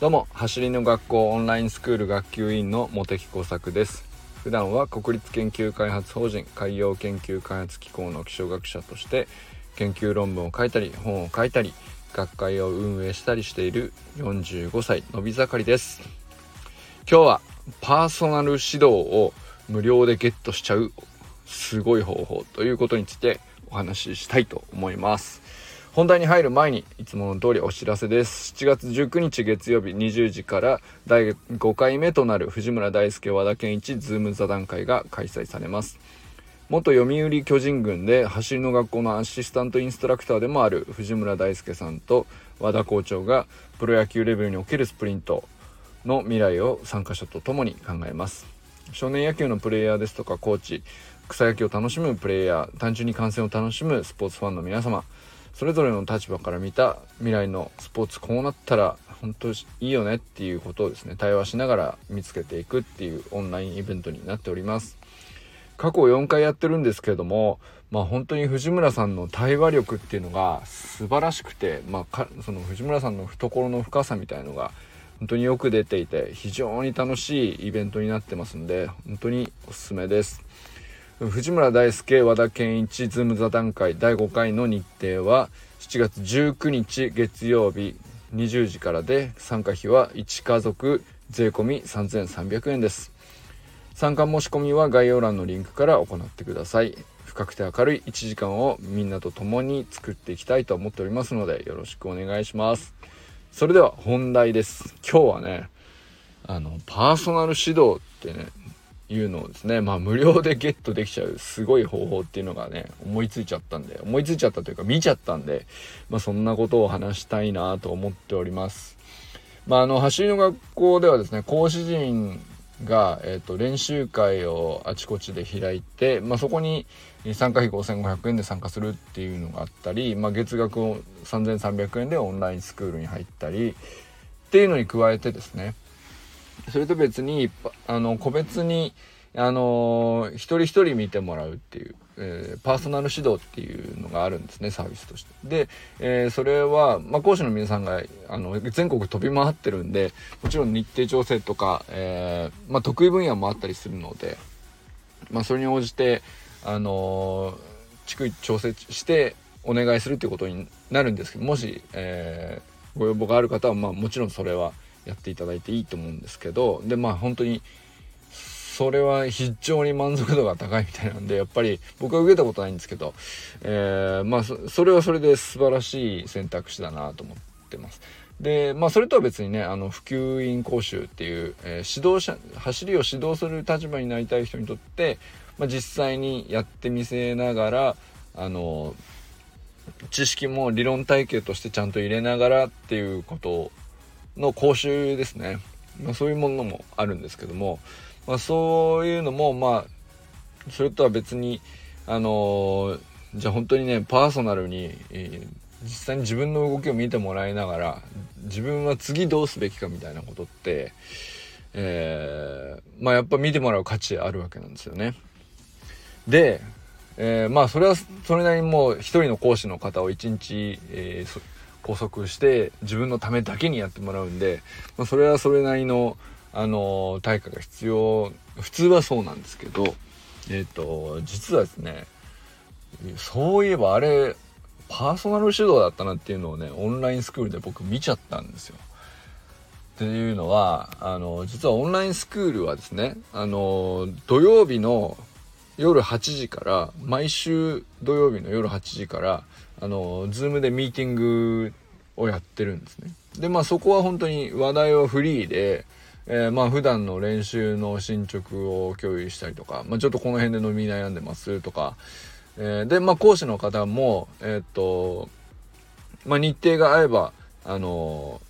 どうも走りの学校オンラインスクール学級委員の茂木耕作です。普段は国立研究開発法人海洋研究開発機構の気象学者として研究論文を書いたり本を書いたり学会を運営したりしている45歳のび盛りです。今日はパーソナル指導を無料でゲットしちゃうすごい方法ということについてお話ししたいと思います。本題に入る前にいつもの通りお知らせです。7月19日月曜日20時から第5回目となる藤村大輔和田健一ズーム座談会が開催されます。元読売巨人軍で走りの学校のアシスタントインストラクターでもある藤村大輔さんと和田校長がプロ野球レベルにおけるスプリントの未来を参加者と共に考えます。少年野球のプレイヤーですとかコーチ草野球を楽しむプレイヤー単純に観戦を楽しむスポーツファンの皆様それぞれの立場から見た未来のスポーツこうなったら本当いいよねっていうことをですね対話しながら見つけていくっていうオンラインイベントになっております。過去4回やってるんですけれどもまあ本当に藤村さんの対話力っていうのが素晴らしくてまあその藤村さんの懐の深さみたいのが本当によく出ていて非常に楽しいイベントになってますんで本当におすすめです。藤村大輔和田健一ズーム座談会第5回の日程は7月19日月曜日20時からで参加費は1家族税込3300円です。参加申し込みは概要欄のリンクから行ってください。深くて明るい1時間をみんなと共に作っていきたいと思っておりますのでよろしくお願いします。それでは本題です。今日はねあのパーソナル指導ってねいうのをですねまあ無料でゲットできちゃうすごい方法っていうのがね思いついちゃったんで思いついちゃったというか見ちゃったんでまあそんなことを話したいなと思っております。まああの走りの学校ではですね講師陣が、えーと、練習会をあちこちで開いて、まあ、そこに参加費5500円で参加するっていうのがあったり、まあ、月額を3300円でオンラインスクールに入ったりっていうのに加えてですねそれと別にあの個別にあの一人一人見てもらうっていう、えー、パーソナル指導っていうのがあるんですねサービスとして。で、えー、それは、まあ、講師の皆さんがあの全国飛び回ってるんでもちろん日程調整とか、えー、まあ、得意分野もあったりするので、まあ、それに応じてあの逐一調整してお願いするっていうことになるんですけどもし、えご要望がある方は、まあ、もちろんそれはやっていただいていいと思うんですけどでまあ本当にそれは非常に満足度が高いみたいなんでやっぱり僕は受けたことないんですけど、えー、まあそれはそれで素晴らしい選択肢だなと思ってます。でまあそれとは別にねあの普及員講習っていう、えー、指導者走りを指導する立場になりたい人にとって、まあ、実際にやってみせながらあの知識も理論体系としてちゃんと入れながらっていうことの講習ですね、まあ、そういうものもあるんですけども、まあ、そういうのもまあそれとは別にあのー、じゃあ本当にねパーソナルに、えー、実際に自分の動きを見てもらいながら自分は次どうすべきかみたいなことって、えー、まあやっぱ見てもらう価値あるわけなんですよね。で、えー、まあそれはそれなりにもう一人の講師の方を一日、えー、拘束して自分のためだけにやってもらうんで、まあ、それはそれなりの、あの対価が必要普通はそうなんですけどえっ、ー、と実はですねそういえばあれパーソナル指導だったなっていうのをねオンラインスクールで僕見ちゃったんですよ。っていうのはあの実はオンラインスクールはですねあの土曜日の夜8時から毎週土曜日の夜8時からあの Zoom でミーティングをやってるんですね。でまあそこは本当に話題はフリーで、えー、まあ普段の練習の進捗を共有したりとか、まあ、ちょっとこの辺で飲み悩んでますとか、えー、でまあ講師の方もえー、っとまあ日程が合えばあの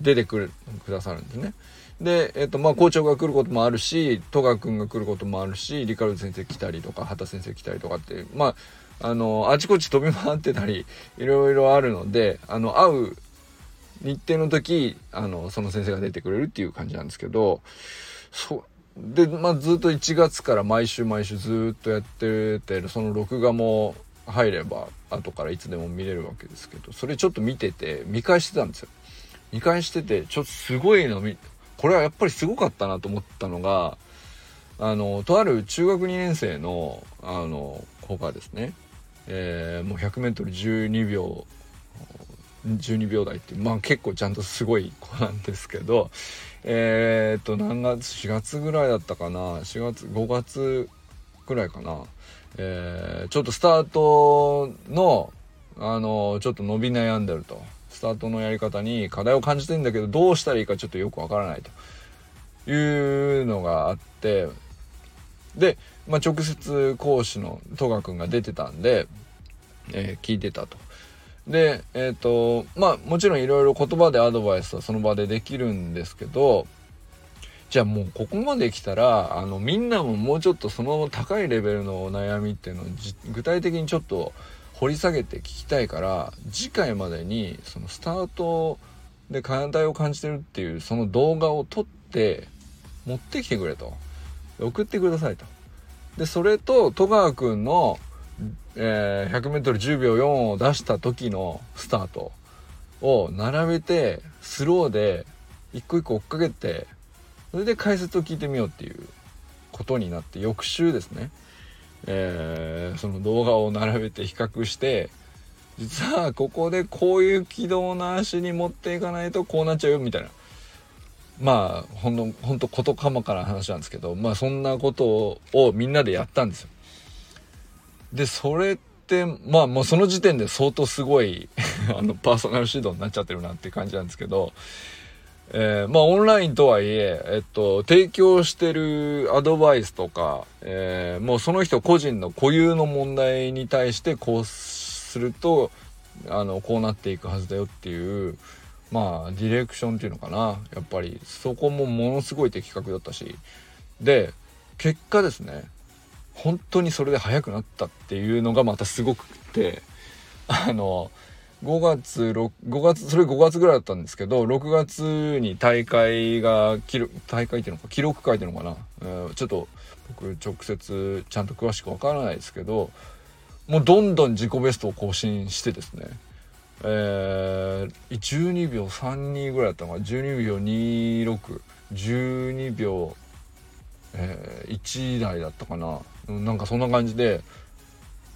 出てくるくださるんですね。で、えっと、まあ、校長が来ることもあるし、戸川君が来ることもあるし、リカルド先生来たりとか、畑先生来たりとかって、まあ、あの、あちこち飛び回ってたり、いろいろあるので、あの、会う日程の時、あの、その先生が出てくれるっていう感じなんですけど、そう、で、まあ、ずっと1月から毎週毎週ずっとやってて、その録画も、入れば後からいつでも見れるわけですけどそれちょっと見てて見返してたんですよ。見返しててちょっとすごいの見これはやっぱりすごかったなと思ったのがあのとある中学2年生のあの子がですね、えー、もう 100m12 秒12秒台ってまあ結構ちゃんとすごい子なんですけどえー、っと何月？4月ぐらいだったかな？4月5月ぐらいかな、えー、ちょっとスタートのあのちょっと伸び悩んでると。スタートのやり方に課題を感じてんだけどどうしたらいいかちょっとよくわからないというのがあってで、まあ、直接講師の戸川君が出てたんで、えー、聞いてたと。で、えっ、ー、と、まあもちろんいろいろ言葉でアドバイスはその場でできるんですけど、じゃあもうここまで来たら、あのみんなももうちょっとその高いレベルのお悩みっていうのを具体的にちょっと掘り下げて聞きたいから、次回までにそのスタートで課題を感じてるっていうその動画を撮って持ってきてくれと。送ってくださいと。で、それと戸川くんのえー、100m10 秒4を出した時のスタートを並べてスローで一個一個追っかけてそれで解説を聞いてみようっていうことになって翌週ですね、えー、その動画を並べて比較して実はここでこういう軌道の足に持っていかないとこうなっちゃうよみたいな。まあほんのほんとことかもから話なんですけどまあそんなことをみんなでやったんですよ。で、それって、まあもうその時点で相当すごい あの、パーソナル指導になっちゃってるなっていう感じなんですけど、えー、まあオンラインとはいえ、えっと、提供してるアドバイスとか、えー、もうその人個人の固有の問題に対してこうすると、あの、こうなっていくはずだよっていう、まあ、ディレクションっていうのかな。やっぱり、そこもものすごい的確だったし。で、結果ですね、本当にそれで速くなったっていうのがまたすごくてあの5月6 5月それ5月ぐらいだったんですけど6月に大会が記録大会っていうのか記録会っていうのかな、えー、ちょっと僕直接ちゃんと詳しくわからないですけどもうどんどん自己ベストを更新してですねえー、12秒32ぐらいだったのか12秒2612秒えー、1台だったかな？なんかそんな感じで、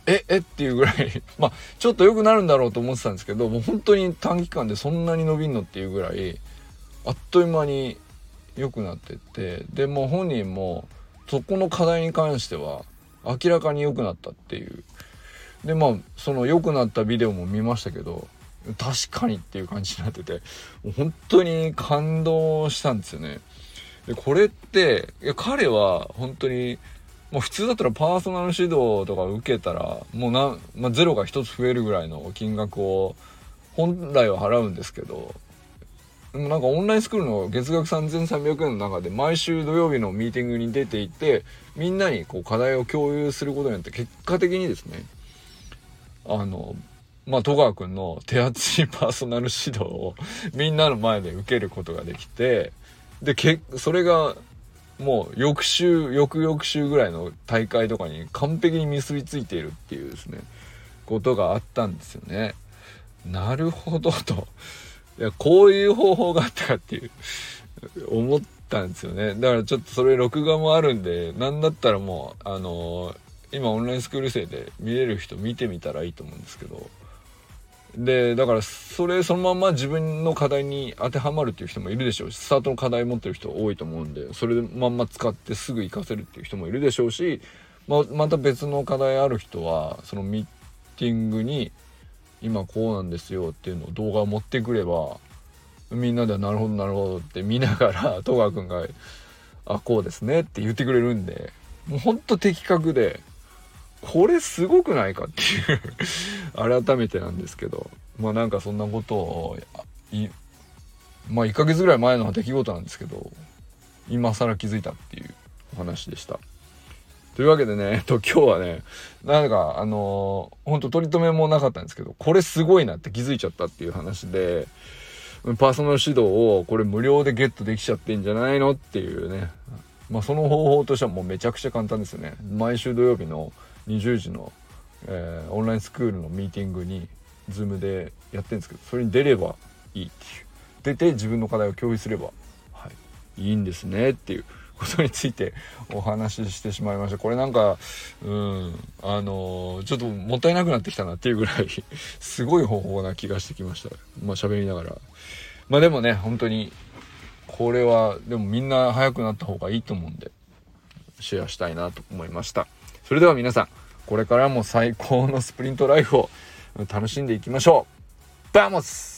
え、えっていうぐらい まあ、ちょっと良くなるんだろうと思ってたんですけど、もう本当に短期間でそんなに伸びんのっていうぐらい、あっという間に良くなってって、で、も本人も、そこの課題に関しては、明らかに良くなったっていう。で、まあ、その良くなったビデオも見ましたけど、確かにっていう感じになってて、本当に感動したんですよね。で、これって、いや、彼は本当に、もう普通だったらパーソナル指導とか受けたら、もうな、まあ、ゼロが1つ増えるぐらいの金額を本来は払うんですけど、でもなんかオンラインスクールの月額3300円の中で毎週土曜日のミーティングに出ていて、みんなにこう課題を共有することによって結果的にですね、あの、まあ、戸川くんの手厚い パーソナル指導をみんなの前で受けることができて、で、け、それが、もう翌週、翌々週ぐらいの大会とかに完璧に結びついているっていうですね、ことがあったんですよね。なるほどと。いや、こういう方法があったかっていう、思ったんですよね。だからちょっとそれ録画もあるんで、なんだったらもう、あのー、今オンラインスクール生で見れる人見てみたらいいと思うんですけど、でだからそれそのまま自分の課題に当てはまるっていう人もいるでしょう。しスタートの課題持ってる人多いと思うんでそれでまんま使ってすぐ活かせるっていう人もいるでしょうしままた別の課題ある人はそのミーティングに今こうなんですよっていうのを動画を持ってくればみんなでなるほどなるほどって見ながら戸川君が「あこうですね」って言ってくれるんでもうほんと的確でこれすごくないかっていう改めてなんですけどまあなんかそんなことをいまあ1ヶ月ぐらい前の出来事なんですけど今更気づいたっていうお話でした。というわけでね、えっと、今日はね、なんか、あのー、ほんと取り留めもなかったんですけど、これすごいなって気づいちゃったっていう話で、パーソナル指導をこれ無料でゲットできちゃってんじゃないのっていうね。まあその方法としてはもうめちゃくちゃ簡単ですよね。毎週土曜日の20時の、えー、オンラインスクールのミーティングに Zoom でやってるんですけどそれに出ればいいっていう。出て自分の課題を共有すれば、はい、いいんですねっていうことについて お話ししてしまいました。これなんかうんあのー、ちょっともったいなくなってきたなっていうぐらい すごい方法な気がしてきました。まあ喋りながら。まあでもね本当にこれはでもみんな早くなった方がいいと思うんでシェアしたいなと思いました。それでは皆さんこれからも最高のスプリントライフを楽しんでいきましょう。 Vamos